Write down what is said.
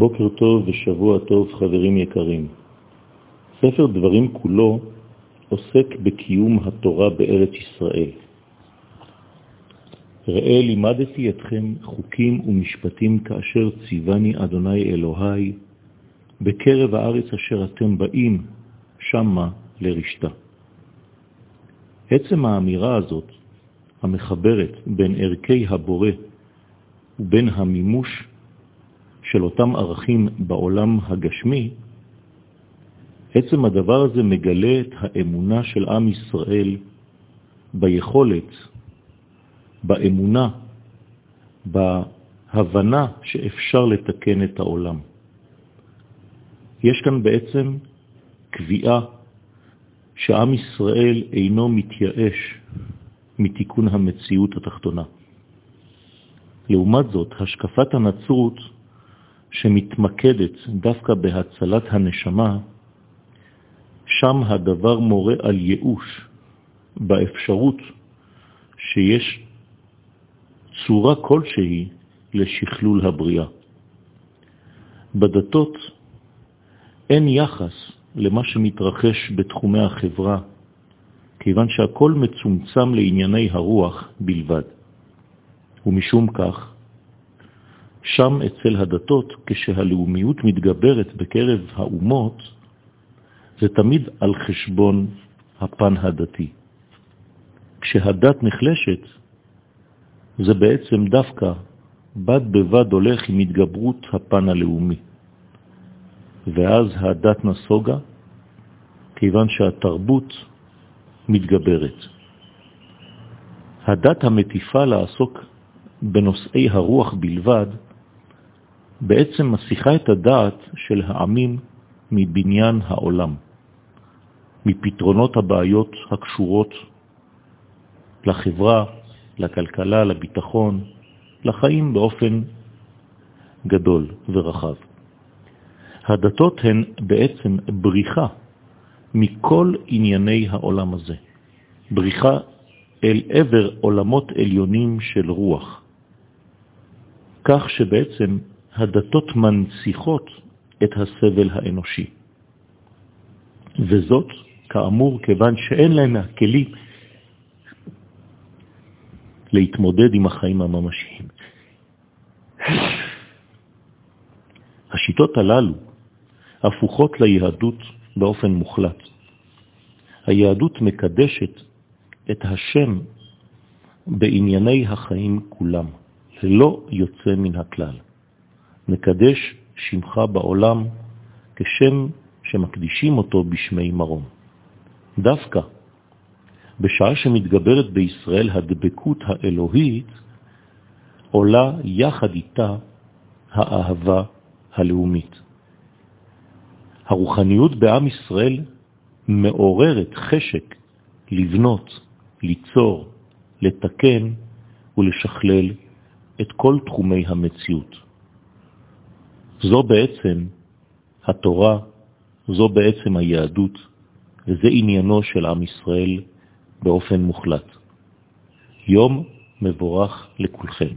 בוקר טוב ושבוע טוב, חברים יקרים. ספר דברים כולו עוסק בקיום התורה בארץ ישראל. ראה לימדתי אתכם חוקים ומשפטים כאשר ציווני אדוני אלוהי בקרב הארץ אשר אתם באים שמה לרשתה. עצם האמירה הזאת, המחברת בין ערכי הבורא ובין המימוש של אותם ערכים בעולם הגשמי, עצם הדבר הזה מגלה את האמונה של עם ישראל ביכולת, באמונה, בהבנה שאפשר לתקן את העולם. יש כאן בעצם קביעה שעם ישראל אינו מתייאש מתיקון המציאות התחתונה. לעומת זאת, השקפת הנצרות שמתמקדת דווקא בהצלת הנשמה, שם הדבר מורה על ייאוש באפשרות שיש צורה כלשהי לשכלול הבריאה. בדתות אין יחס למה שמתרחש בתחומי החברה, כיוון שהכל מצומצם לענייני הרוח בלבד. ומשום כך, שם אצל הדתות, כשהלאומיות מתגברת בקרב האומות, זה תמיד על חשבון הפן הדתי. כשהדת נחלשת, זה בעצם דווקא בד בבד הולך עם התגברות הפן הלאומי. ואז הדת נסוגה, כיוון שהתרבות מתגברת. הדת המטיפה לעסוק בנושאי הרוח בלבד, בעצם מסיחה את הדעת של העמים מבניין העולם, מפתרונות הבעיות הקשורות לחברה, לכלכלה, לביטחון, לחיים באופן גדול ורחב. הדתות הן בעצם בריחה מכל ענייני העולם הזה, בריחה אל עבר עולמות עליונים של רוח, כך שבעצם הדתות מנציחות את הסבל האנושי. וזאת, כאמור, כיוון שאין להם הכלים להתמודד עם החיים הממשיים. השיטות הללו הפוכות ליהדות באופן מוחלט. היהדות מקדשת את השם בענייני החיים כולם, ללא יוצא מן הכלל. מקדש שמך בעולם כשם שמקדישים אותו בשמי מרום. דווקא בשעה שמתגברת בישראל הדבקות האלוהית, עולה יחד איתה האהבה הלאומית. הרוחניות בעם ישראל מעוררת חשק לבנות, ליצור, לתקן ולשכלל את כל תחומי המציאות. זו בעצם התורה, זו בעצם היהדות, וזה עניינו של עם ישראל באופן מוחלט. יום מבורך לכולכם.